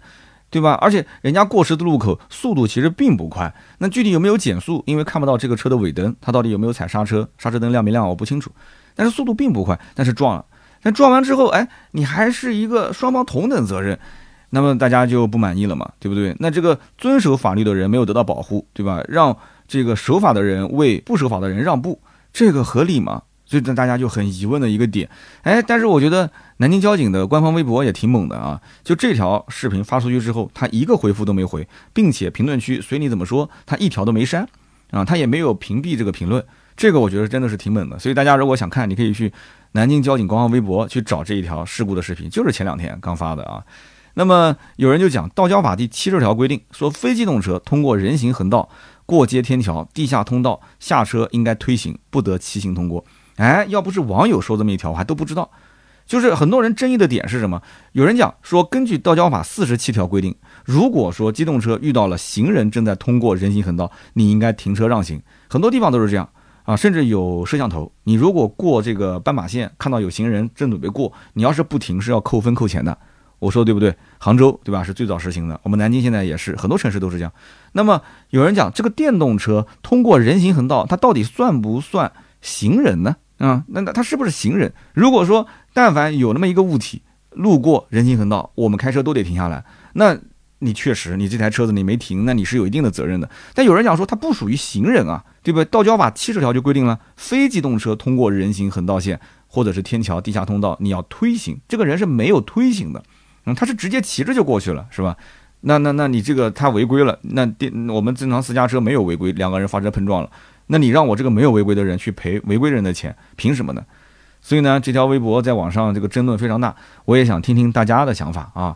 对吧？而且人家过十字路口速度其实并不快，那具体有没有减速？因为看不到这个车的尾灯，它到底有没有踩刹车？刹车灯亮没亮？我不清楚。但是速度并不快，但是撞了。那撞完之后，哎，你还是一个双方同等责任，那么大家就不满意了嘛？对不对？那这个遵守法律的人没有得到保护，对吧？让这个守法的人为不守法的人让步，这个合理吗？所以大家就很疑问的一个点，哎，但是我觉得南京交警的官方微博也挺猛的啊！就这条视频发出去之后，他一个回复都没回，并且评论区随你怎么说，他一条都没删啊，他也没有屏蔽这个评论，这个我觉得真的是挺猛的。所以大家如果想看，你可以去南京交警官方微博去找这一条事故的视频，就是前两天刚发的啊。那么有人就讲《道交法》第七十条规定，说非机动车通过人行横道、过街天桥、地下通道下车应该推行，不得骑行通过。哎，要不是网友说这么一条，我还都不知道。就是很多人争议的点是什么？有人讲说，根据道交法四十七条规定，如果说机动车遇到了行人正在通过人行横道，你应该停车让行。很多地方都是这样啊，甚至有摄像头。你如果过这个斑马线，看到有行人正准备过，你要是不停，是要扣分扣钱的。我说对不对？杭州对吧？是最早实行的。我们南京现在也是，很多城市都是这样。那么有人讲，这个电动车通过人行横道，它到底算不算行人呢？啊，那那他是不是行人？如果说但凡有那么一个物体路过人行横道，我们开车都得停下来。那你确实，你这台车子你没停，那你是有一定的责任的。但有人讲说他不属于行人啊，对不对？道交法七十条就规定了，非机动车通过人行横道线或者是天桥、地下通道，你要推行，这个人是没有推行的，嗯，他是直接骑着就过去了，是吧？那那那你这个他违规了，那电我们正常私家车没有违规，两个人发生碰撞了。那你让我这个没有违规的人去赔违规人的钱，凭什么呢？所以呢，这条微博在网上这个争论非常大，我也想听听大家的想法啊。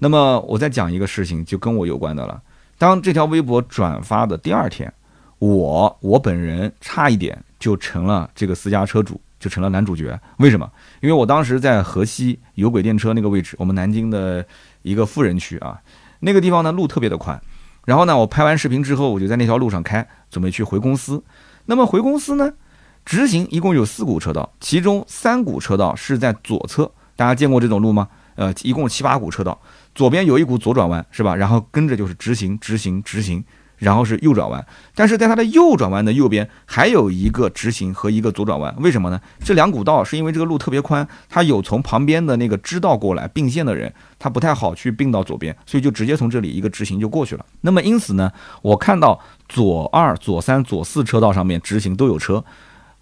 那么我再讲一个事情，就跟我有关的了。当这条微博转发的第二天，我我本人差一点就成了这个私家车主，就成了男主角。为什么？因为我当时在河西有轨电车那个位置，我们南京的一个富人区啊，那个地方呢路特别的宽。然后呢，我拍完视频之后，我就在那条路上开，准备去回公司。那么回公司呢，直行一共有四股车道，其中三股车道是在左侧。大家见过这种路吗？呃，一共七八股车道，左边有一股左转弯，是吧？然后跟着就是直行，直行，直行。然后是右转弯，但是在它的右转弯的右边还有一个直行和一个左转弯，为什么呢？这两股道是因为这个路特别宽，它有从旁边的那个支道过来并线的人，他不太好去并到左边，所以就直接从这里一个直行就过去了。那么因此呢，我看到左二、左三、左四车道上面直行都有车，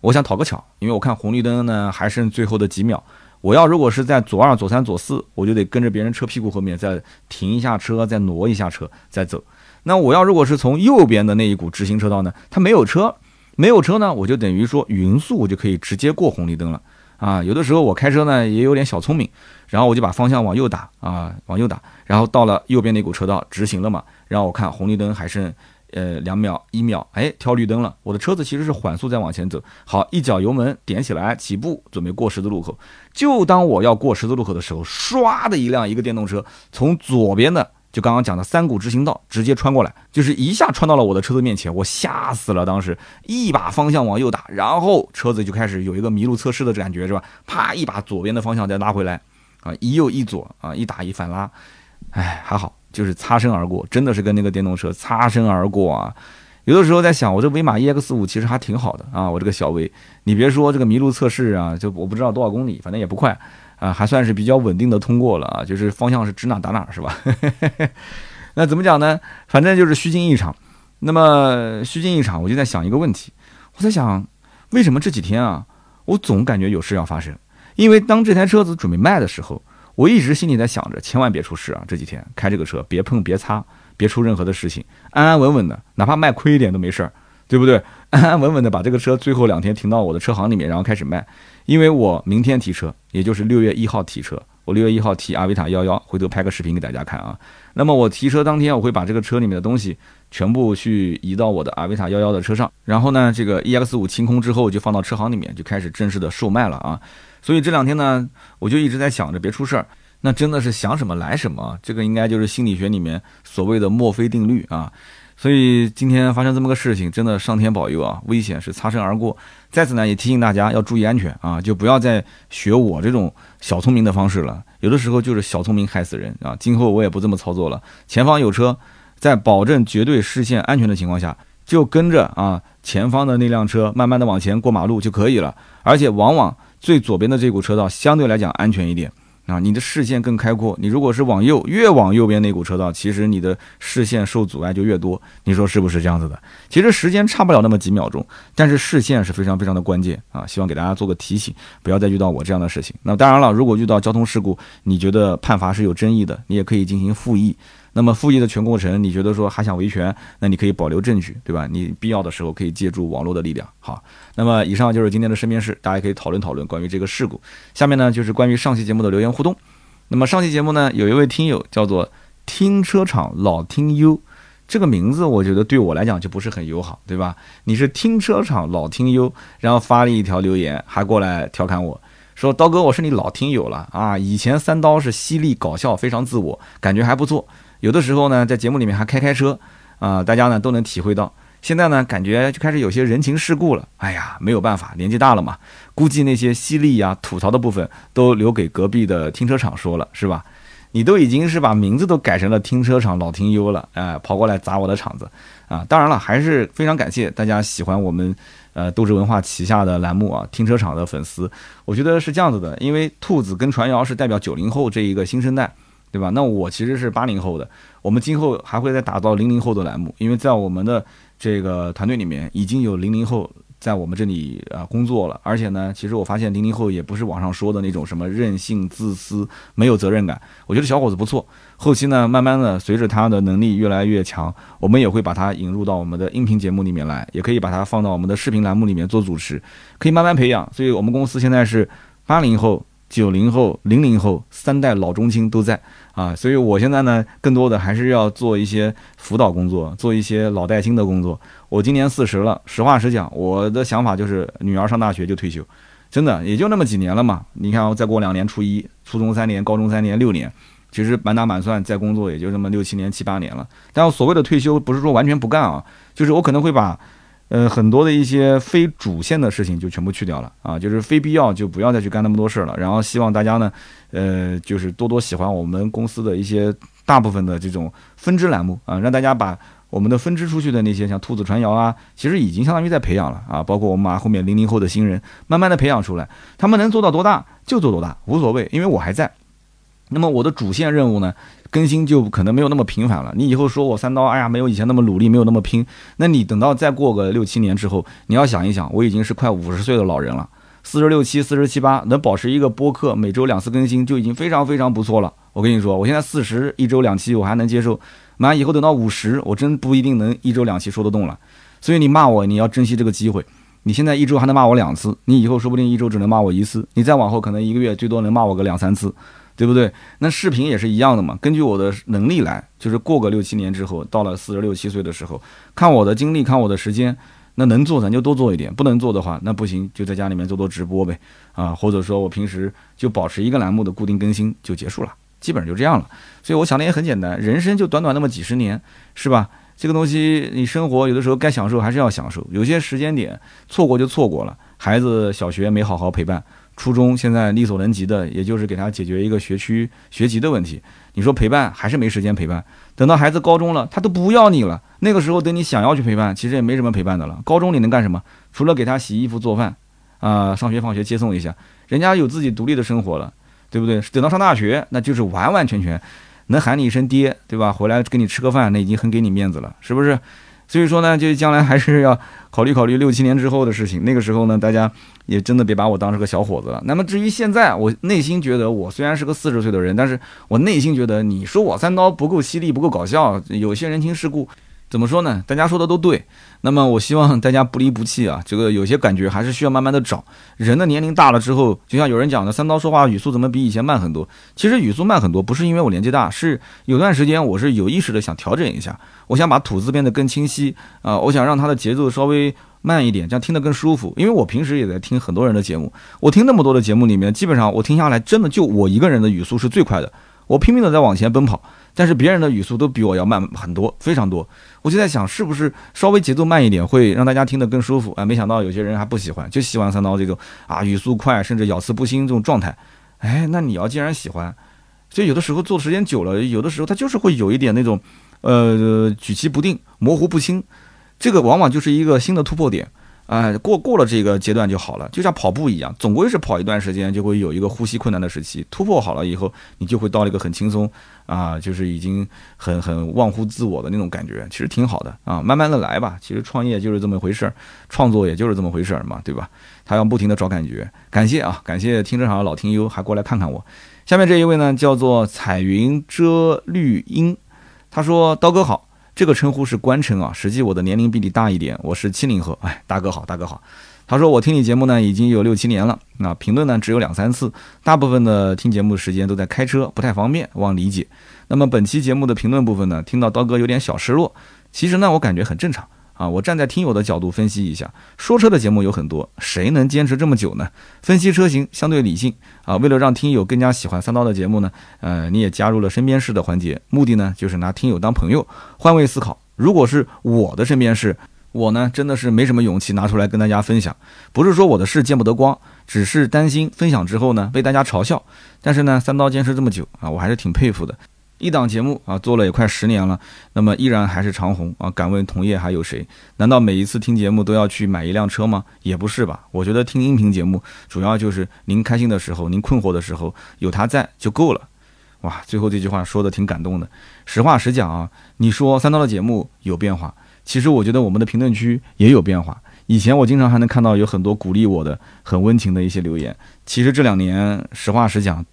我想讨个巧，因为我看红绿灯呢还剩最后的几秒，我要如果是在左二、左三、左四，我就得跟着别人车屁股后面再停一下车，再挪一下车，再走。那我要如果是从右边的那一股直行车道呢，它没有车，没有车呢，我就等于说匀速，我就可以直接过红绿灯了啊。有的时候我开车呢也有点小聪明，然后我就把方向往右打啊，往右打，然后到了右边那股车道直行了嘛，然后我看红绿灯还剩呃两秒一秒，哎，挑绿灯了，我的车子其实是缓速在往前走，好，一脚油门点起来起步，准备过十字路口，就当我要过十字路口的时候，唰的一辆一个电动车从左边的。就刚刚讲的三股直行道，直接穿过来，就是一下穿到了我的车子面前，我吓死了。当时一把方向往右打，然后车子就开始有一个麋鹿测试的感觉，是吧？啪，一把左边的方向再拉回来，啊，一右一左啊，一打一反拉，哎，还好，就是擦身而过，真的是跟那个电动车擦身而过啊。有的时候在想，我这威马 EX 五其实还挺好的啊，我这个小威，你别说这个麋鹿测试啊，就我不知道多少公里，反正也不快。啊，还算是比较稳定的通过了啊，就是方向是指哪打哪，是吧？那怎么讲呢？反正就是虚惊一场。那么虚惊一场，我就在想一个问题，我在想，为什么这几天啊，我总感觉有事要发生？因为当这台车子准备卖的时候，我一直心里在想着，千万别出事啊！这几天开这个车，别碰，别擦，别出任何的事情，安安稳稳的，哪怕卖亏一点都没事儿，对不对？安安稳稳的把这个车最后两天停到我的车行里面，然后开始卖。因为我明天提车，也就是六月一号提车，我六月一号提阿维塔幺幺，回头拍个视频给大家看啊。那么我提车当天，我会把这个车里面的东西全部去移到我的阿维塔幺幺的车上，然后呢，这个 EX 五清空之后就放到车行里面，就开始正式的售卖了啊。所以这两天呢，我就一直在想着别出事儿，那真的是想什么来什么，这个应该就是心理学里面所谓的墨菲定律啊。所以今天发生这么个事情，真的上天保佑啊！危险是擦身而过。在此呢，也提醒大家要注意安全啊，就不要再学我这种小聪明的方式了。有的时候就是小聪明害死人啊！今后我也不这么操作了。前方有车，在保证绝对视线安全的情况下，就跟着啊前方的那辆车慢慢的往前过马路就可以了。而且往往最左边的这股车道相对来讲安全一点。啊，你的视线更开阔。你如果是往右，越往右边那股车道，其实你的视线受阻碍就越多。你说是不是这样子的？其实时间差不了那么几秒钟，但是视线是非常非常的关键啊！希望给大家做个提醒，不要再遇到我这样的事情。那当然了，如果遇到交通事故，你觉得判罚是有争议的，你也可以进行复议。那么复议的全过程，你觉得说还想维权，那你可以保留证据，对吧？你必要的时候可以借助网络的力量。好，那么以上就是今天的身边事，大家可以讨论讨论关于这个事故。下面呢就是关于上期节目的留言互动。那么上期节目呢，有一位听友叫做停车场老听优，这个名字我觉得对我来讲就不是很友好，对吧？你是停车场老听优，然后发了一条留言，还过来调侃我说：“刀哥，我是你老听友了啊！以前三刀是犀利搞笑，非常自我，感觉还不错。”有的时候呢，在节目里面还开开车，啊，大家呢都能体会到。现在呢，感觉就开始有些人情世故了。哎呀，没有办法，年纪大了嘛，估计那些犀利呀、吐槽的部分都留给隔壁的停车场说了，是吧？你都已经是把名字都改成了停车场老听优了，哎，跑过来砸我的场子啊！当然了，还是非常感谢大家喜欢我们呃斗志文化旗下的栏目啊，停车场的粉丝。我觉得是这样子的，因为兔子跟传谣是代表九零后这一个新生代。对吧？那我其实是八零后的，我们今后还会再打造零零后的栏目，因为在我们的这个团队里面已经有零零后在我们这里啊工作了，而且呢，其实我发现零零后也不是网上说的那种什么任性、自私、没有责任感，我觉得小伙子不错。后期呢，慢慢的随着他的能力越来越强，我们也会把他引入到我们的音频节目里面来，也可以把他放到我们的视频栏目里面做主持，可以慢慢培养。所以我们公司现在是八零后。九零后、零零后三代老中青都在啊，所以我现在呢，更多的还是要做一些辅导工作，做一些老带新的工作。我今年四十了，实话实讲，我的想法就是女儿上大学就退休，真的也就那么几年了嘛。你看，再过两年，初一、初中三年，高中三年，六年，其实满打满算再工作也就这么六七年、七八年了。但我所谓的退休，不是说完全不干啊，就是我可能会把。呃，很多的一些非主线的事情就全部去掉了啊，就是非必要就不要再去干那么多事儿了。然后希望大家呢，呃，就是多多喜欢我们公司的一些大部分的这种分支栏目啊，让大家把我们的分支出去的那些像兔子传谣啊，其实已经相当于在培养了啊，包括我们把后面零零后的新人慢慢的培养出来，他们能做到多大就做多大，无所谓，因为我还在。那么我的主线任务呢？更新就可能没有那么频繁了。你以后说我三刀，哎呀，没有以前那么努力，没有那么拼。那你等到再过个六七年之后，你要想一想，我已经是快五十岁的老人了，四十六七、四十七八，能保持一个播客每周两次更新，就已经非常非常不错了。我跟你说，我现在四十一周两期，我还能接受。妈，以后等到五十，我真不一定能一周两期说得动了。所以你骂我，你要珍惜这个机会。你现在一周还能骂我两次，你以后说不定一周只能骂我一次，你再往后可能一个月最多能骂我个两三次，对不对？那视频也是一样的嘛，根据我的能力来，就是过个六七年之后，到了四十六七岁的时候，看我的精力，看我的时间，那能做咱就多做一点，不能做的话，那不行，就在家里面做做直播呗，啊，或者说我平时就保持一个栏目的固定更新就结束了，基本上就这样了。所以我想的也很简单，人生就短短那么几十年，是吧？这个东西，你生活有的时候该享受还是要享受，有些时间点错过就错过了。孩子小学没好好陪伴，初中现在力所能及的，也就是给他解决一个学区学籍的问题。你说陪伴还是没时间陪伴，等到孩子高中了，他都不要你了。那个时候等你想要去陪伴，其实也没什么陪伴的了。高中你能干什么？除了给他洗衣服做饭，啊，上学放学接送一下，人家有自己独立的生活了，对不对？等到上大学，那就是完完全全。能喊你一声爹，对吧？回来跟你吃个饭，那已经很给你面子了，是不是？所以说呢，就将来还是要考虑考虑六七年之后的事情。那个时候呢，大家也真的别把我当成个小伙子了。那么至于现在，我内心觉得我虽然是个四十岁的人，但是我内心觉得你说我三刀不够犀利，不够搞笑，有些人情世故。怎么说呢？大家说的都对。那么我希望大家不离不弃啊！这个有些感觉还是需要慢慢的找。人的年龄大了之后，就像有人讲的，三刀说话语速怎么比以前慢很多？其实语速慢很多，不是因为我年纪大，是有段时间我是有意识的想调整一下，我想把吐字变得更清晰啊，我想让它的节奏稍微慢一点，这样听得更舒服。因为我平时也在听很多人的节目，我听那么多的节目里面，基本上我听下来，真的就我一个人的语速是最快的，我拼命的在往前奔跑。但是别人的语速都比我要慢很多，非常多。我就在想，是不是稍微节奏慢一点会让大家听得更舒服啊？没想到有些人还不喜欢，就喜欢三刀这种啊语速快，甚至咬字不清这种状态。哎，那你要既然喜欢，所以有的时候做时间久了，有的时候他就是会有一点那种，呃，举棋不定、模糊不清。这个往往就是一个新的突破点。哎，过过了这个阶段就好了，就像跑步一样，总归是跑一段时间就会有一个呼吸困难的时期，突破好了以后，你就会到了一个很轻松啊，就是已经很很忘乎自我的那种感觉，其实挺好的啊，慢慢的来吧。其实创业就是这么回事儿，创作也就是这么回事儿嘛，对吧？他要不停的找感觉。感谢啊，感谢听这场的老听友还过来看看我。下面这一位呢，叫做彩云遮绿荫，他说刀哥好。这个称呼是官称啊，实际我的年龄比你大一点，我是七零后。哎，大哥好，大哥好。他说我听你节目呢已经有六七年了，那评论呢只有两三次，大部分的听节目的时间都在开车，不太方便，望理解。那么本期节目的评论部分呢，听到刀哥有点小失落，其实呢我感觉很正常。啊，我站在听友的角度分析一下，说车的节目有很多，谁能坚持这么久呢？分析车型相对理性啊。为了让听友更加喜欢三刀的节目呢，呃，你也加入了身边事的环节，目的呢就是拿听友当朋友，换位思考。如果是我的身边事，我呢真的是没什么勇气拿出来跟大家分享，不是说我的事见不得光，只是担心分享之后呢被大家嘲笑。但是呢，三刀坚持这么久啊，我还是挺佩服的。一档节目啊，做了也快十年了，那么依然还是长红啊。敢问同业还有谁？难道每一次听节目都要去买一辆车吗？也不是吧。我觉得听音频节目主要就是您开心的时候，您困惑的时候，有他在就够了。哇，最后这句话说的挺感动的。实话实讲啊，你说三刀的节目有变化，其实我觉得我们的评论区也有变化。以前我经常还能看到有很多鼓励我的、很温情的一些留言，其实这两年实话实讲。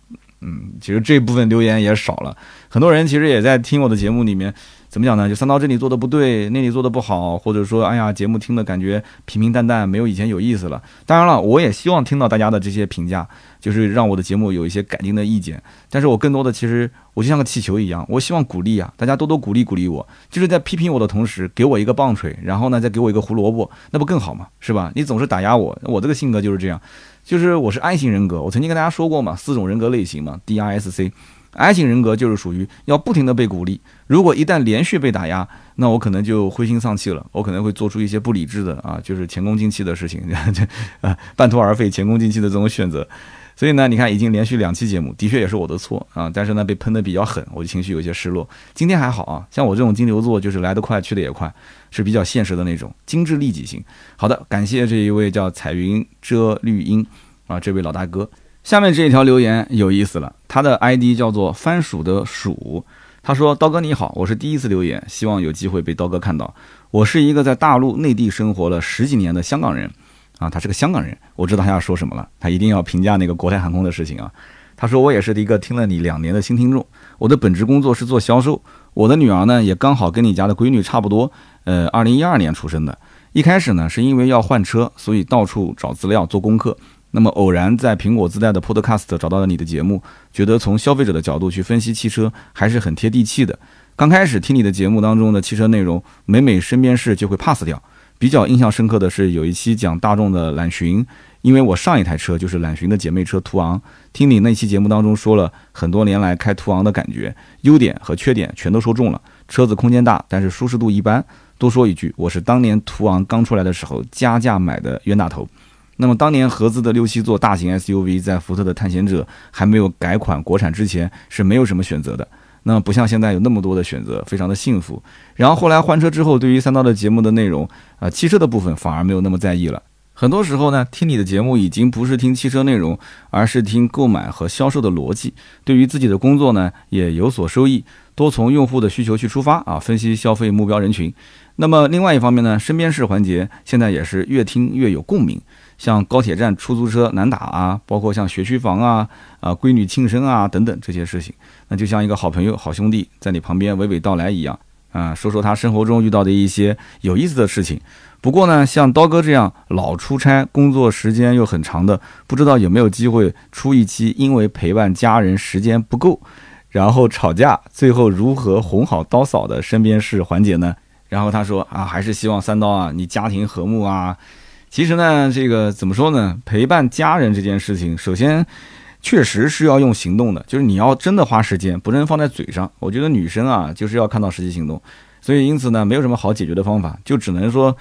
嗯，其实这部分留言也少了，很多人其实也在听我的节目里面，怎么讲呢？就三刀这里做的不对，那里做的不好，或者说，哎呀，节目听的感觉平平淡淡，没有以前有意思了。当然了，我也希望听到大家的这些评价，就是让我的节目有一些改进的意见。但是我更多的其实，我就像个气球一样，我希望鼓励啊，大家多多鼓励鼓励我，就是在批评我的同时，给我一个棒槌，然后呢，再给我一个胡萝卜，那不更好吗？是吧？你总是打压我，我这个性格就是这样。就是我是 I 型人格，我曾经跟大家说过嘛，四种人格类型嘛，D I S C，I 型人格就是属于要不停的被鼓励，如果一旦连续被打压，那我可能就灰心丧气了，我可能会做出一些不理智的啊，就是前功尽弃的事情，啊，半途而废、前功尽弃的这种选择。所以呢，你看已经连续两期节目，的确也是我的错啊，但是呢被喷的比较狠，我就情绪有些失落。今天还好啊，像我这种金牛座就是来得快去得也快，是比较现实的那种，精致利己型。好的，感谢这一位叫彩云遮绿荫啊，这位老大哥。下面这一条留言有意思了，他的 ID 叫做番薯的薯，他说：“刀哥你好，我是第一次留言，希望有机会被刀哥看到。我是一个在大陆内地生活了十几年的香港人。”啊，他是个香港人，我知道他要说什么了。他一定要评价那个国泰航空的事情啊。他说我也是一个听了你两年的新听众。我的本职工作是做销售。我的女儿呢，也刚好跟你家的闺女差不多，呃，二零一二年出生的。一开始呢，是因为要换车，所以到处找资料做功课。那么偶然在苹果自带的 Podcast 找到了你的节目，觉得从消费者的角度去分析汽车还是很贴地气的。刚开始听你的节目当中的汽车内容，每每身边事就会 pass 掉。比较印象深刻的是有一期讲大众的揽巡，因为我上一台车就是揽巡的姐妹车途昂，听你那期节目当中说了很多年来开途昂的感觉，优点和缺点全都说中了。车子空间大，但是舒适度一般。多说一句，我是当年途昂刚出来的时候加价买的冤大头。那么当年合资的六七座大型 SUV 在福特的探险者还没有改款国产之前是没有什么选择的。那么不像现在有那么多的选择，非常的幸福。然后后来换车之后，对于三刀的节目的内容，啊，汽车的部分反而没有那么在意了。很多时候呢，听你的节目已经不是听汽车内容，而是听购买和销售的逻辑。对于自己的工作呢，也有所收益。多从用户的需求去出发啊，分析消费目标人群。那么另外一方面呢，身边事环节现在也是越听越有共鸣。像高铁站出租车难打啊，包括像学区房啊、啊闺女庆生啊等等这些事情，那就像一个好朋友、好兄弟在你旁边娓娓道来一样啊，说说他生活中遇到的一些有意思的事情。不过呢，像刀哥这样老出差、工作时间又很长的，不知道有没有机会出一期，因为陪伴家人时间不够，然后吵架，最后如何哄好刀嫂的身边事环节呢？然后他说啊，还是希望三刀啊，你家庭和睦啊。其实呢，这个怎么说呢？陪伴家人这件事情，首先确实是要用行动的，就是你要真的花时间，不能放在嘴上。我觉得女生啊，就是要看到实际行动，所以因此呢，没有什么好解决的方法，就只能说。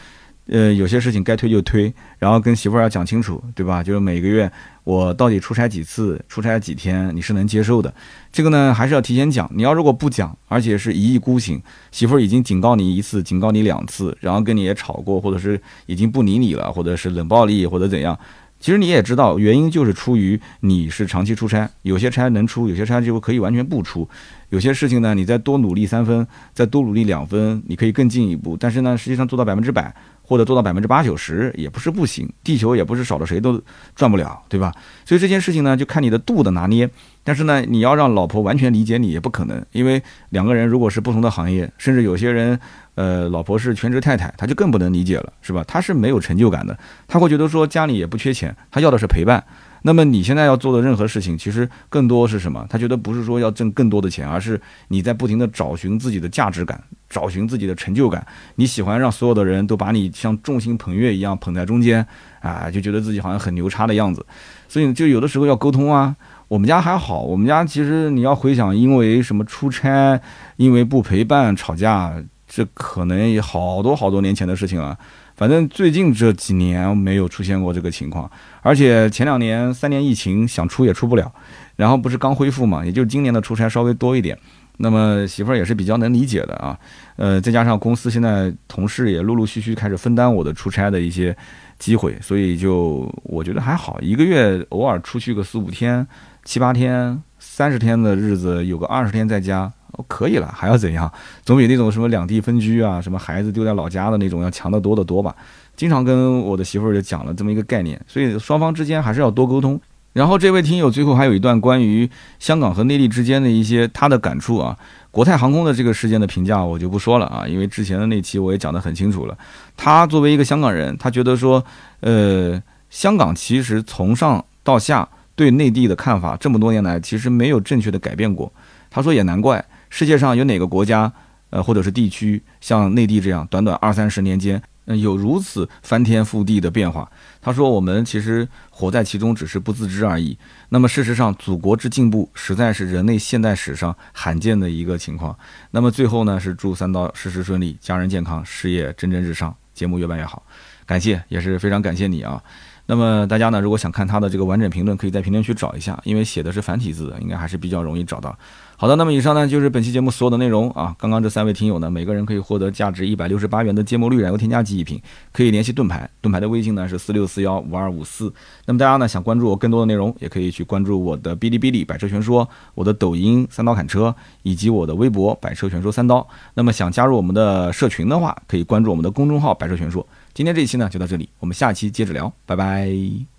呃，有些事情该推就推，然后跟媳妇儿要讲清楚，对吧？就是每个月我到底出差几次，出差几天，你是能接受的。这个呢，还是要提前讲。你要如果不讲，而且是一意孤行，媳妇儿已经警告你一次，警告你两次，然后跟你也吵过，或者是已经不理你了，或者是冷暴力或者怎样，其实你也知道，原因就是出于你是长期出差，有些差能出，有些差就可以完全不出。有些事情呢，你再多努力三分，再多努力两分，你可以更进一步。但是呢，实际上做到百分之百。或者做到百分之八九十也不是不行，地球也不是少了谁都转不了，对吧？所以这件事情呢，就看你的度的拿捏。但是呢，你要让老婆完全理解你也不可能，因为两个人如果是不同的行业，甚至有些人，呃，老婆是全职太太，他就更不能理解了，是吧？他是没有成就感的，他会觉得说家里也不缺钱，他要的是陪伴。那么你现在要做的任何事情，其实更多是什么？他觉得不是说要挣更多的钱，而是你在不停的找寻自己的价值感，找寻自己的成就感。你喜欢让所有的人都把你像众星捧月一样捧在中间，啊，就觉得自己好像很牛叉的样子。所以就有的时候要沟通啊。我们家还好，我们家其实你要回想，因为什么出差，因为不陪伴吵架，这可能也好多好多年前的事情了。反正最近这几年没有出现过这个情况，而且前两年三年疫情想出也出不了，然后不是刚恢复嘛，也就今年的出差稍微多一点。那么媳妇儿也是比较能理解的啊，呃，再加上公司现在同事也陆陆续续开始分担我的出差的一些机会，所以就我觉得还好，一个月偶尔出去个四五天、七八天、三十天的日子，有个二十天在家。可以了，还要怎样？总比那种什么两地分居啊，什么孩子丢在老家的那种要强得多得多吧？经常跟我的媳妇儿就讲了这么一个概念，所以双方之间还是要多沟通。然后这位听友最后还有一段关于香港和内地之间的一些他的感触啊，国泰航空的这个事件的评价我就不说了啊，因为之前的那期我也讲得很清楚了。他作为一个香港人，他觉得说，呃，香港其实从上到下对内地的看法这么多年来其实没有正确的改变过。他说也难怪。世界上有哪个国家，呃，或者是地区，像内地这样，短短二三十年间，嗯，有如此翻天覆地的变化？他说，我们其实活在其中，只是不自知而已。那么，事实上，祖国之进步，实在是人类现代史上罕见的一个情况。那么，最后呢，是祝三刀事事顺利，家人健康，事业蒸蒸日上，节目越办越好。感谢，也是非常感谢你啊。那么大家呢，如果想看他的这个完整评论，可以在评论区找一下，因为写的是繁体字，应该还是比较容易找到。好的，那么以上呢就是本期节目所有的内容啊。刚刚这三位听友呢，每个人可以获得价值一百六十八元的芥末绿燃油添加剂一瓶，可以联系盾牌，盾牌的微信呢是四六四幺五二五四。那么大家呢想关注我更多的内容，也可以去关注我的哔哩哔哩百车全说，我的抖音三刀砍车，以及我的微博百车全说三刀。那么想加入我们的社群的话，可以关注我们的公众号百车全说。今天这一期呢就到这里，我们下期接着聊，拜拜。